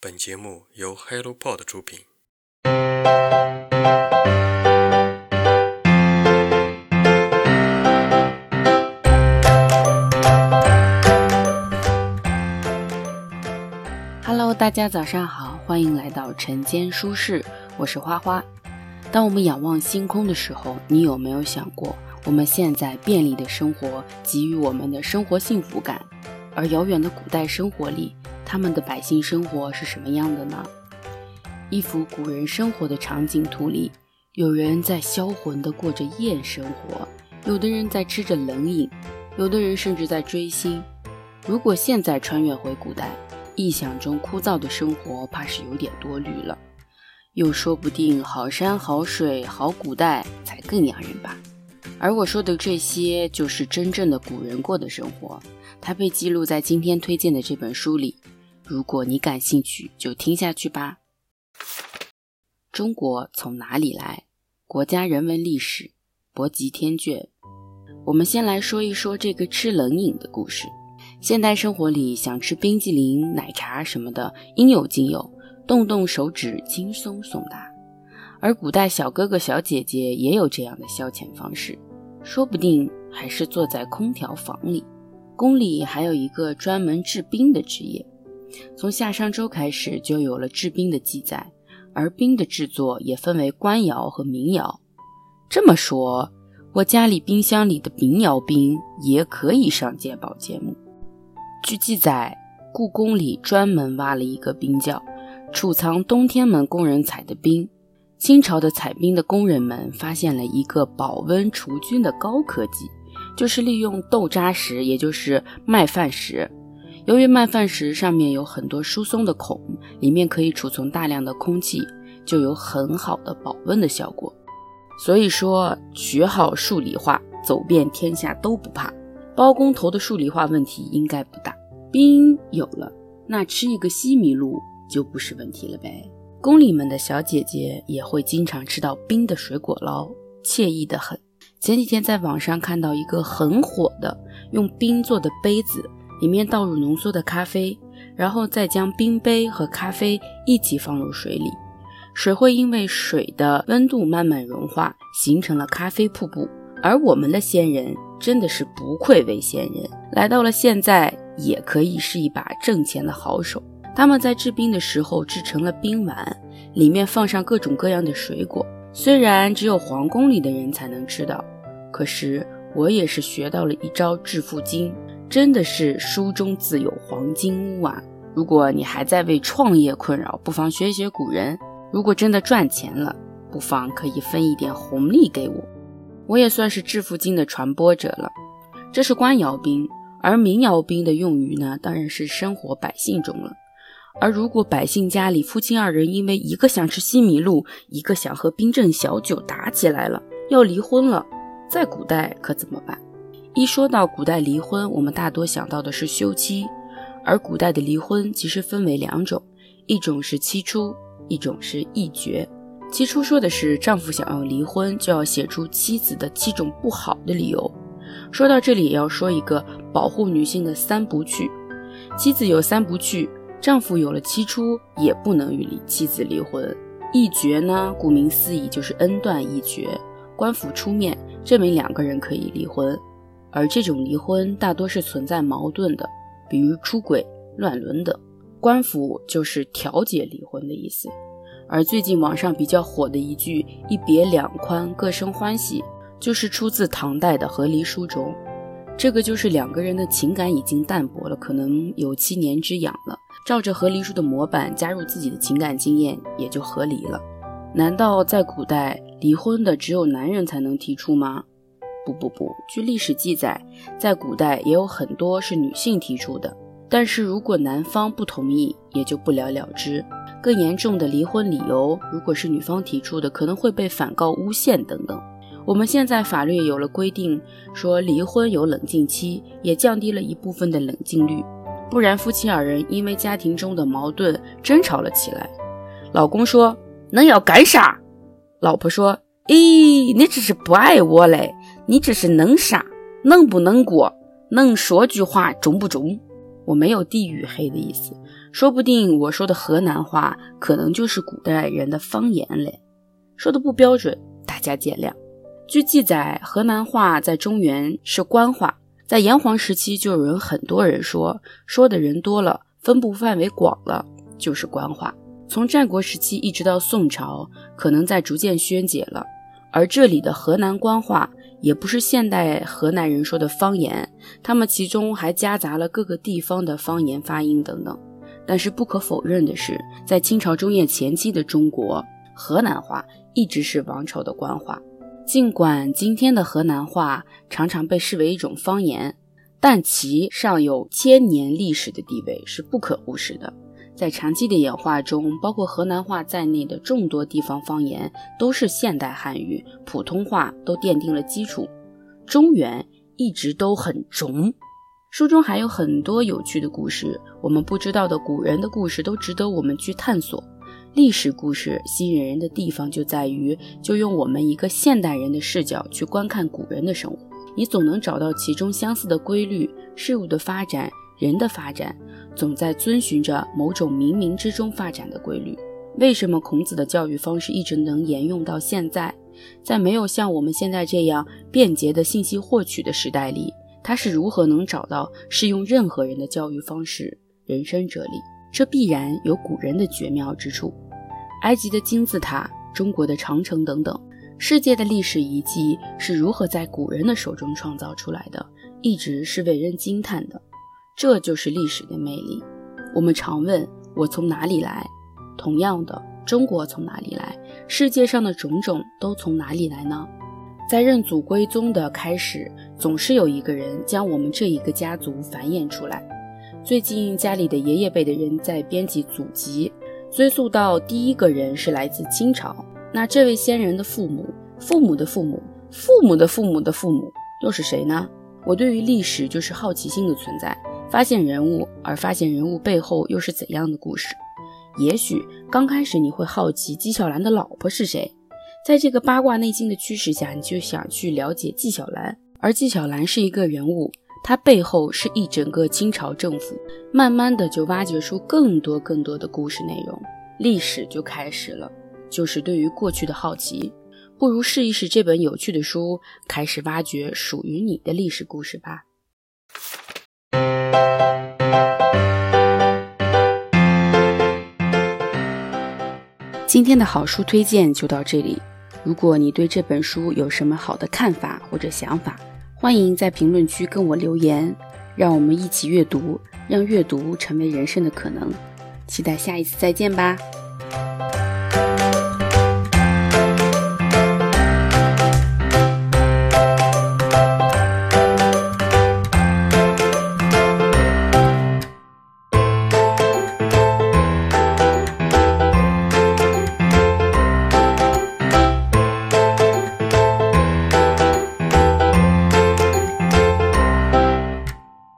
本节目由 HelloPod 出品。Hello，大家早上好，欢迎来到晨间舒适，我是花花。当我们仰望星空的时候，你有没有想过，我们现在便利的生活给予我们的生活幸福感，而遥远的古代生活里，他们的百姓生活是什么样的呢？一幅古人生活的场景图里，有人在销魂地过着夜生活，有的人在吃着冷饮，有的人甚至在追星。如果现在穿越回古代，臆想中枯燥的生活，怕是有点多虑了。又说不定好山好水好古代才更养人吧。而我说的这些，就是真正的古人过的生活，它被记录在今天推荐的这本书里。如果你感兴趣，就听下去吧。中国从哪里来？国家人文历史，博极天卷。我们先来说一说这个吃冷饮的故事。现代生活里，想吃冰激凌、奶茶什么的，应有尽有，动动手指轻松送达。而古代小哥哥小姐姐也有这样的消遣方式，说不定还是坐在空调房里。宫里还有一个专门制冰的职业，从夏商周开始就有了制冰的记载，而冰的制作也分为官窑和民窑。这么说，我家里冰箱里的民窑冰也可以上鉴宝节目。据记载，故宫里专门挖了一个冰窖，储藏冬天们工人采的冰。清朝的采冰的工人们发现了一个保温除菌的高科技，就是利用豆渣石，也就是麦饭石。由于麦饭石上面有很多疏松的孔，里面可以储存大量的空气，就有很好的保温的效果。所以说，学好数理化，走遍天下都不怕。包工头的数理化问题应该不大，冰有了，那吃一个西米露就不是问题了呗。宫里们的小姐姐也会经常吃到冰的水果捞，惬意的很。前几天在网上看到一个很火的用冰做的杯子，里面倒入浓缩的咖啡，然后再将冰杯和咖啡一起放入水里，水会因为水的温度慢慢融化，形成了咖啡瀑布。而我们的先人真的是不愧为先人，来到了现在也可以是一把挣钱的好手。他们在制冰的时候制成了冰碗，里面放上各种各样的水果。虽然只有皇宫里的人才能吃到，可是我也是学到了一招致富经，真的是书中自有黄金屋啊！如果你还在为创业困扰，不妨学学古人。如果真的赚钱了，不妨可以分一点红利给我。我也算是致富经的传播者了。这是官窑兵，而民窑兵的用语呢，当然是生活百姓中了。而如果百姓家里夫妻二人因为一个想吃西米露，一个想喝冰镇小酒打起来了，要离婚了，在古代可怎么办？一说到古代离婚，我们大多想到的是休妻，而古代的离婚其实分为两种，一种是妻出，一种是义绝。起初说的是丈夫想要离婚，就要写出妻子的七种不好的理由。说到这里，也要说一个保护女性的三不去：妻子有三不去，丈夫有了妻出也不能与妻子离婚。义绝呢，顾名思义就是恩断义绝，官府出面证明两个人可以离婚。而这种离婚大多是存在矛盾的，比如出轨、乱伦等，官府就是调解离婚的意思。而最近网上比较火的一句“一别两宽，各生欢喜”，就是出自唐代的《和离书》中。这个就是两个人的情感已经淡薄了，可能有七年之痒了，照着《和离书》的模板加入自己的情感经验，也就和离了。难道在古代离婚的只有男人才能提出吗？不不不，据历史记载，在古代也有很多是女性提出的，但是如果男方不同意，也就不了了之。更严重的离婚理由，如果是女方提出的，可能会被反告诬陷等等。我们现在法律有了规定，说离婚有冷静期，也降低了一部分的冷静率。不然夫妻二人因为家庭中的矛盾争吵了起来，老公说：“恁要干啥？”老婆说：“咦，你只是不爱我嘞，你这是能啥？能不能过？能说句话中不中？”我没有地域黑的意思。说不定我说的河南话可能就是古代人的方言嘞，说的不标准，大家见谅。据记载，河南话在中原是官话，在炎黄时期就有人很多人说，说的人多了，分布范围广了，就是官话。从战国时期一直到宋朝，可能在逐渐宣解了。而这里的河南官话也不是现代河南人说的方言，他们其中还夹杂了各个地方的方言发音等等。但是不可否认的是，在清朝中叶前期的中国，河南话一直是王朝的官话。尽管今天的河南话常常被视为一种方言，但其尚有千年历史的地位是不可忽视的。在长期的演化中，包括河南话在内的众多地方方言都是现代汉语、普通话都奠定了基础。中原一直都很中。书中还有很多有趣的故事，我们不知道的古人的故事都值得我们去探索。历史故事吸引人的地方就在于，就用我们一个现代人的视角去观看古人的生活，你总能找到其中相似的规律、事物的发展、人的发展。总在遵循着某种冥冥之中发展的规律。为什么孔子的教育方式一直能沿用到现在？在没有像我们现在这样便捷的信息获取的时代里，他是如何能找到适用任何人的教育方式、人生哲理？这必然有古人的绝妙之处。埃及的金字塔、中国的长城等等，世界的历史遗迹是如何在古人的手中创造出来的，一直是为人惊叹的。这就是历史的魅力。我们常问我从哪里来，同样的，中国从哪里来？世界上的种种都从哪里来呢？在认祖归宗的开始，总是有一个人将我们这一个家族繁衍出来。最近家里的爷爷辈的人在编辑祖籍，追溯到第一个人是来自清朝。那这位先人的父母、父母的父母、父母的父母的父母又是谁呢？我对于历史就是好奇心的存在。发现人物，而发现人物背后又是怎样的故事？也许刚开始你会好奇纪晓岚的老婆是谁，在这个八卦内心的驱使下，你就想去了解纪晓岚。而纪晓岚是一个人物，他背后是一整个清朝政府。慢慢的就挖掘出更多更多的故事内容，历史就开始了。就是对于过去的好奇，不如试一试这本有趣的书，开始挖掘属于你的历史故事吧。今天的好书推荐就到这里。如果你对这本书有什么好的看法或者想法，欢迎在评论区跟我留言，让我们一起阅读，让阅读成为人生的可能。期待下一次再见吧。